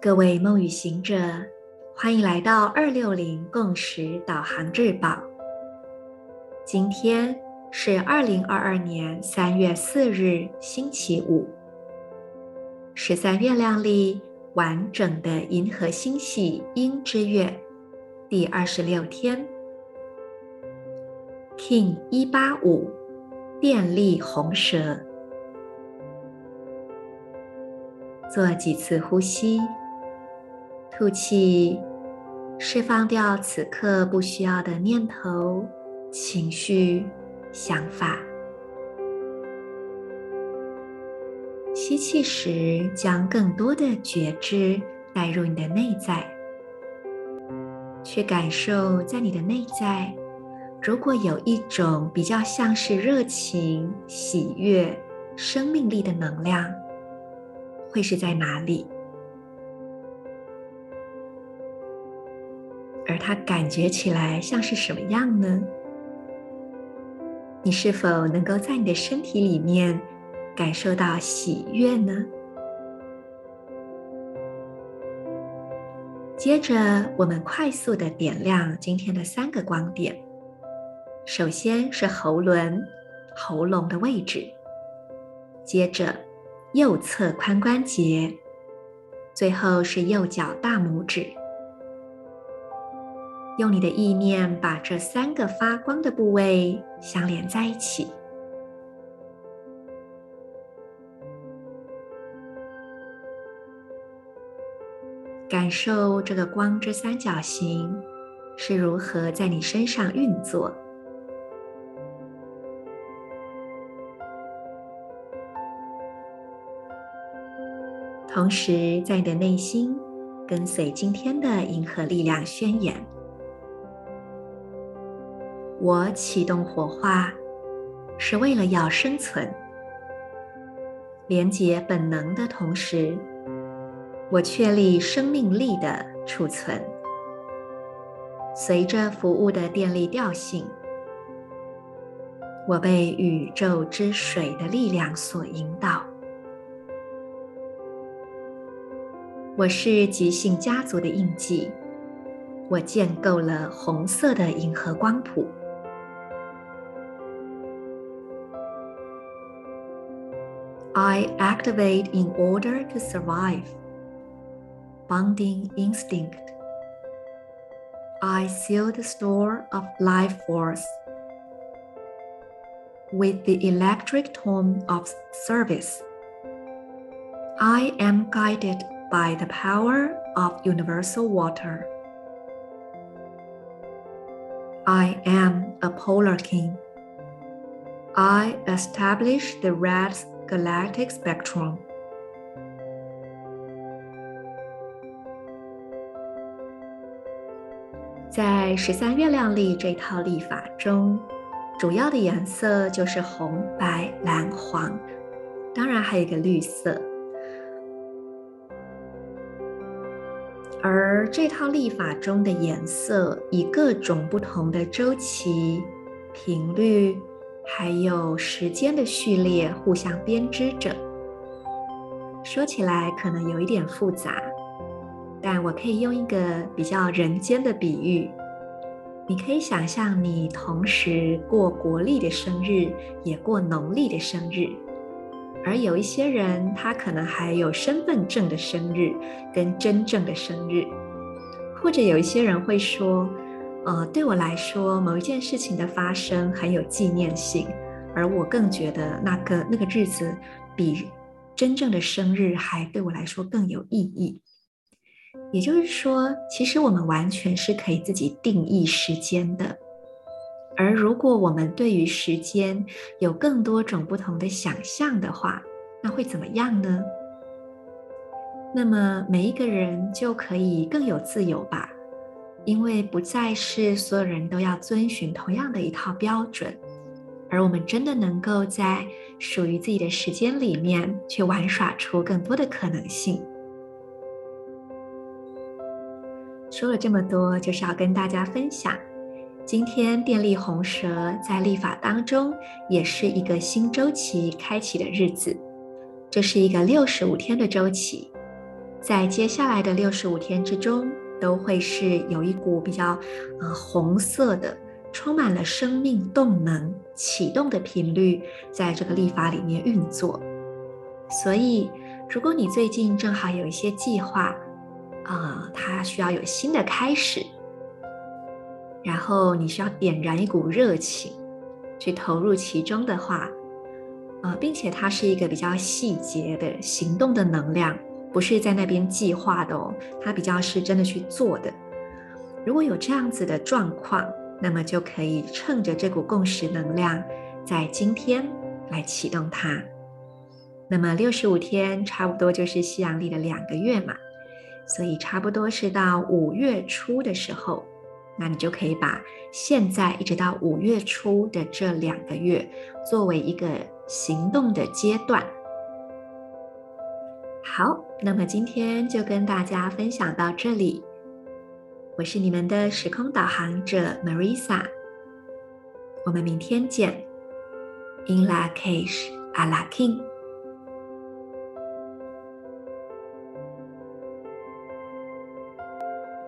各位梦与行者，欢迎来到二六零共识导航日报。今天是二零二二年三月四日，星期五。十三月亮历完整的银河星系鹰之月第二十六天，King 一八五，电力红蛇，做几次呼吸。吐气，释放掉此刻不需要的念头、情绪、想法。吸气时，将更多的觉知带入你的内在，去感受在你的内在，如果有一种比较像是热情、喜悦、生命力的能量，会是在哪里？而它感觉起来像是什么样呢？你是否能够在你的身体里面感受到喜悦呢？接着，我们快速的点亮今天的三个光点。首先是喉轮，喉咙的位置；接着，右侧髋关节；最后是右脚大拇指。用你的意念把这三个发光的部位相连在一起，感受这个光之三角形是如何在你身上运作。同时，在你的内心跟随今天的银河力量宣言。我启动火化，是为了要生存。连接本能的同时，我确立生命力的储存。随着服务的电力调性，我被宇宙之水的力量所引导。我是极性家族的印记，我建构了红色的银河光谱。I activate in order to survive. Bonding instinct. I seal the store of life force with the electric tone of service. I am guided by the power of universal water. I am a polar king. I establish the red Galactic Spectrum，在十三月亮历这套历法中，主要的颜色就是红、白、蓝、黄，当然还有一个绿色。而这套历法中的颜色以各种不同的周期、频率。还有时间的序列互相编织着，说起来可能有一点复杂，但我可以用一个比较人间的比喻，你可以想象你同时过国历的生日，也过农历的生日，而有一些人他可能还有身份证的生日跟真正的生日，或者有一些人会说。呃，对我来说，某一件事情的发生很有纪念性，而我更觉得那个那个日子比真正的生日还对我来说更有意义。也就是说，其实我们完全是可以自己定义时间的。而如果我们对于时间有更多种不同的想象的话，那会怎么样呢？那么每一个人就可以更有自由吧。因为不再是所有人都要遵循同样的一套标准，而我们真的能够在属于自己的时间里面去玩耍出更多的可能性。说了这么多，就是要跟大家分享，今天电力红蛇在历法当中也是一个新周期开启的日子，这是一个六十五天的周期。在接下来的六十五天之中，都会是有一股比较呃红色的，充满了生命动能启动的频率，在这个历法里面运作。所以，如果你最近正好有一些计划，啊、它需要有新的开始，然后你需要点燃一股热情，去投入其中的话，呃，并且它是一个比较细节的行动的能量。不是在那边计划的哦，他比较是真的去做的。如果有这样子的状况，那么就可以趁着这股共识能量，在今天来启动它。那么六十五天差不多就是西洋历的两个月嘛，所以差不多是到五月初的时候，那你就可以把现在一直到五月初的这两个月作为一个行动的阶段。好，那么今天就跟大家分享到这里。我是你们的时空导航者 Marisa，我们明天见。In la cage, Ala king。